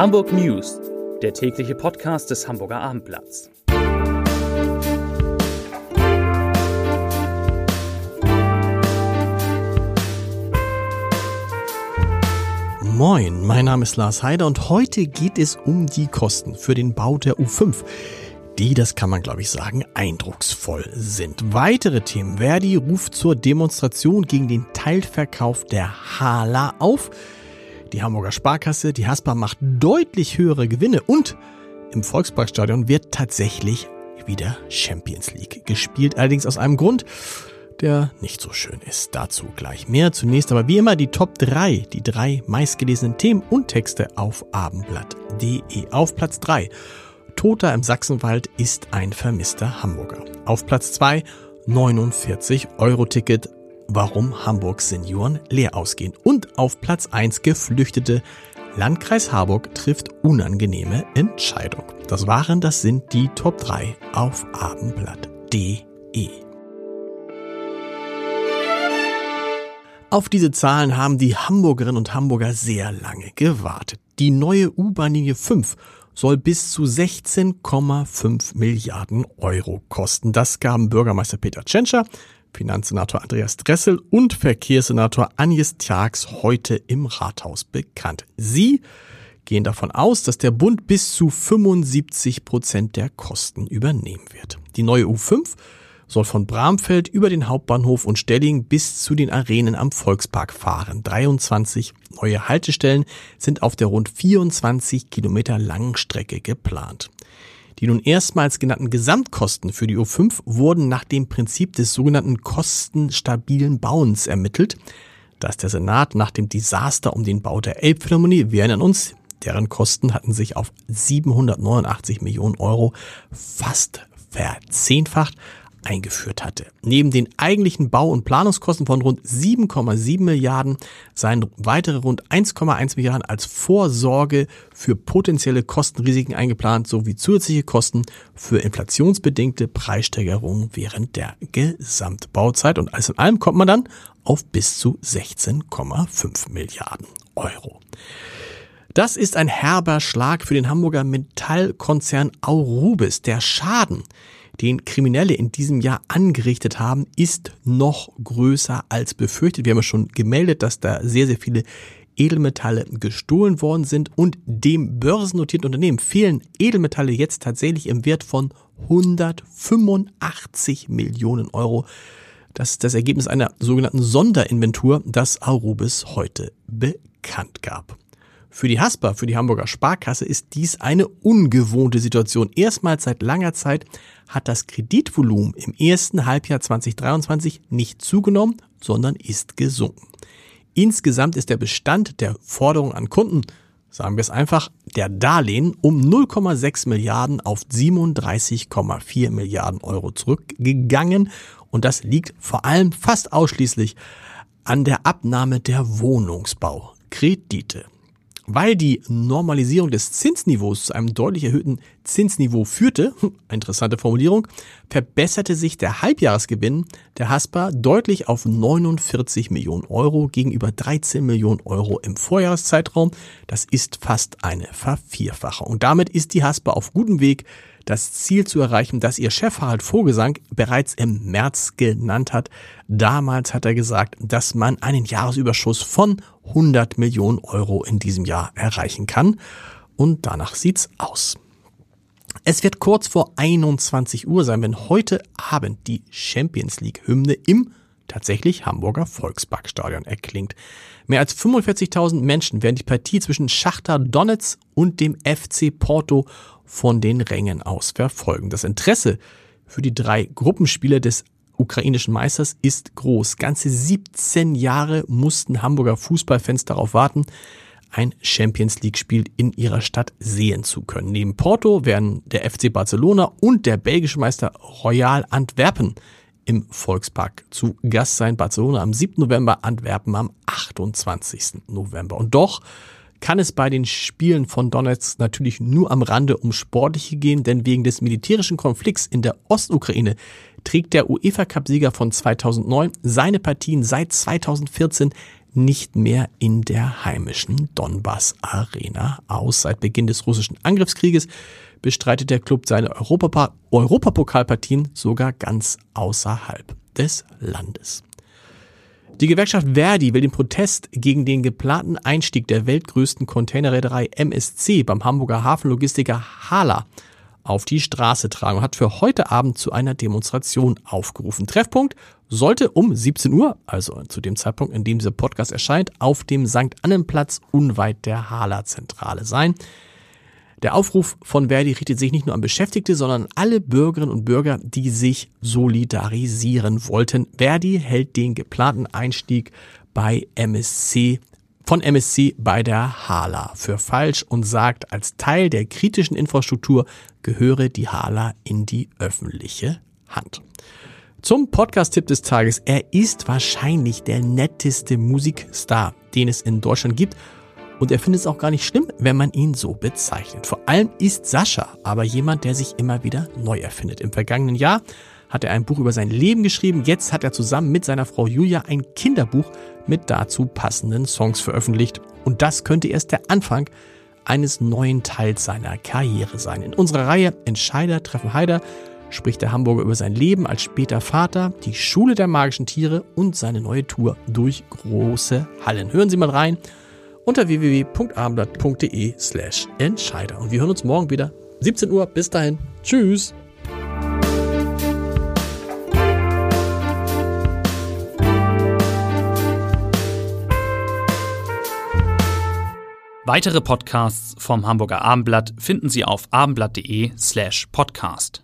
Hamburg News, der tägliche Podcast des Hamburger Abendblatts. Moin, mein Name ist Lars Heider und heute geht es um die Kosten für den Bau der U5 die, das kann man glaube ich sagen, eindrucksvoll sind. Weitere Themen. Verdi ruft zur Demonstration gegen den Teilverkauf der Hala auf. Die Hamburger Sparkasse, die Haspa macht deutlich höhere Gewinne und im Volksparkstadion wird tatsächlich wieder Champions League gespielt. Allerdings aus einem Grund, der nicht so schön ist. Dazu gleich mehr. Zunächst aber wie immer die Top 3, die drei meistgelesenen Themen und Texte auf abendblatt.de. Auf Platz 3 Toter im Sachsenwald ist ein vermisster Hamburger. Auf Platz 2 49 Euro Ticket, warum Hamburg Senioren leer ausgehen. Und auf Platz 1 Geflüchtete. Landkreis Harburg trifft unangenehme Entscheidung. Das waren, das sind die Top 3 auf abendblatt.de. Auf diese Zahlen haben die Hamburgerinnen und Hamburger sehr lange gewartet. Die neue U-Bahn-Linie 5 soll bis zu 16,5 Milliarden Euro kosten. Das gaben Bürgermeister Peter Tschentscher, Finanzsenator Andreas Dressel und Verkehrssenator Agnes Tjax heute im Rathaus bekannt. Sie gehen davon aus, dass der Bund bis zu 75 Prozent der Kosten übernehmen wird. Die neue U5 soll von Bramfeld über den Hauptbahnhof und Stelling bis zu den Arenen am Volkspark fahren. 23 neue Haltestellen sind auf der rund 24 Kilometer langen Strecke geplant. Die nun erstmals genannten Gesamtkosten für die U5 wurden nach dem Prinzip des sogenannten kostenstabilen Bauens ermittelt, das der Senat nach dem Desaster um den Bau der Elbphilharmonie, wir erinnern uns, deren Kosten hatten sich auf 789 Millionen Euro fast verzehnfacht, eingeführt hatte. Neben den eigentlichen Bau- und Planungskosten von rund 7,7 Milliarden seien weitere rund 1,1 Milliarden als Vorsorge für potenzielle Kostenrisiken eingeplant sowie zusätzliche Kosten für inflationsbedingte Preissteigerungen während der Gesamtbauzeit. Und alles in allem kommt man dann auf bis zu 16,5 Milliarden Euro. Das ist ein herber Schlag für den Hamburger Metallkonzern Aurubis. Der Schaden, den Kriminelle in diesem Jahr angerichtet haben, ist noch größer als befürchtet. Wir haben ja schon gemeldet, dass da sehr, sehr viele Edelmetalle gestohlen worden sind und dem börsennotierten Unternehmen fehlen Edelmetalle jetzt tatsächlich im Wert von 185 Millionen Euro. Das ist das Ergebnis einer sogenannten Sonderinventur, das Arubis heute bekannt gab. Für die Haspa, für die Hamburger Sparkasse ist dies eine ungewohnte Situation. Erstmals seit langer Zeit hat das Kreditvolumen im ersten Halbjahr 2023 nicht zugenommen, sondern ist gesunken. Insgesamt ist der Bestand der Forderungen an Kunden, sagen wir es einfach, der Darlehen um 0,6 Milliarden auf 37,4 Milliarden Euro zurückgegangen und das liegt vor allem fast ausschließlich an der Abnahme der Wohnungsbaukredite. Weil die Normalisierung des Zinsniveaus zu einem deutlich erhöhten Zinsniveau führte, interessante Formulierung, verbesserte sich der Halbjahresgewinn der Haspa deutlich auf 49 Millionen Euro gegenüber 13 Millionen Euro im Vorjahreszeitraum. Das ist fast eine Vervierfachung. Und damit ist die Haspa auf gutem Weg, das Ziel zu erreichen, das ihr Chef Harald Vogelsang bereits im März genannt hat. Damals hat er gesagt, dass man einen Jahresüberschuss von 100 Millionen Euro in diesem Jahr erreichen kann. Und danach sieht's aus. Es wird kurz vor 21 Uhr sein, wenn heute Abend die Champions League Hymne im tatsächlich Hamburger Volksparkstadion erklingt. Mehr als 45.000 Menschen werden die Partie zwischen Schachter Donetsk und dem FC Porto von den Rängen aus verfolgen. Das Interesse für die drei Gruppenspiele des ukrainischen Meisters ist groß. Ganze 17 Jahre mussten Hamburger Fußballfans darauf warten, ein Champions League Spiel in ihrer Stadt sehen zu können. Neben Porto werden der FC Barcelona und der belgische Meister Royal Antwerpen im Volkspark zu Gast sein. Barcelona am 7. November, Antwerpen am 28. November. Und doch kann es bei den Spielen von Donetsk natürlich nur am Rande um Sportliche gehen, denn wegen des militärischen Konflikts in der Ostukraine trägt der UEFA-Cup-Sieger von 2009 seine Partien seit 2014 nicht mehr in der heimischen Donbass Arena aus. Seit Beginn des russischen Angriffskrieges bestreitet der Club seine Europapokalpartien sogar ganz außerhalb des Landes. Die Gewerkschaft Verdi will den Protest gegen den geplanten Einstieg der weltgrößten Containerreederei MSC beim Hamburger Hafenlogistiker Hala auf die Straße tragen und hat für heute Abend zu einer Demonstration aufgerufen. Treffpunkt sollte um 17 Uhr, also zu dem Zeitpunkt, in dem dieser Podcast erscheint, auf dem St. Annenplatz unweit der Hala-Zentrale sein. Der Aufruf von Verdi richtet sich nicht nur an Beschäftigte, sondern an alle Bürgerinnen und Bürger, die sich solidarisieren wollten. Verdi hält den geplanten Einstieg bei MSC von MSC bei der Hala für falsch und sagt, als Teil der kritischen Infrastruktur gehöre die Hala in die öffentliche Hand. Zum Podcast-Tipp des Tages. Er ist wahrscheinlich der netteste Musikstar, den es in Deutschland gibt und er findet es auch gar nicht schlimm, wenn man ihn so bezeichnet. Vor allem ist Sascha aber jemand, der sich immer wieder neu erfindet. Im vergangenen Jahr hat er ein Buch über sein Leben geschrieben. Jetzt hat er zusammen mit seiner Frau Julia ein Kinderbuch mit dazu passenden Songs veröffentlicht. Und das könnte erst der Anfang eines neuen Teils seiner Karriere sein. In unserer Reihe Entscheider treffen Heider spricht der Hamburger über sein Leben als später Vater, die Schule der magischen Tiere und seine neue Tour durch große Hallen. Hören Sie mal rein unter www.abendblatt.de slash Entscheider. Und wir hören uns morgen wieder. 17 Uhr. Bis dahin. Tschüss. Weitere Podcasts vom Hamburger Abendblatt finden Sie auf abendblatt.de slash podcast.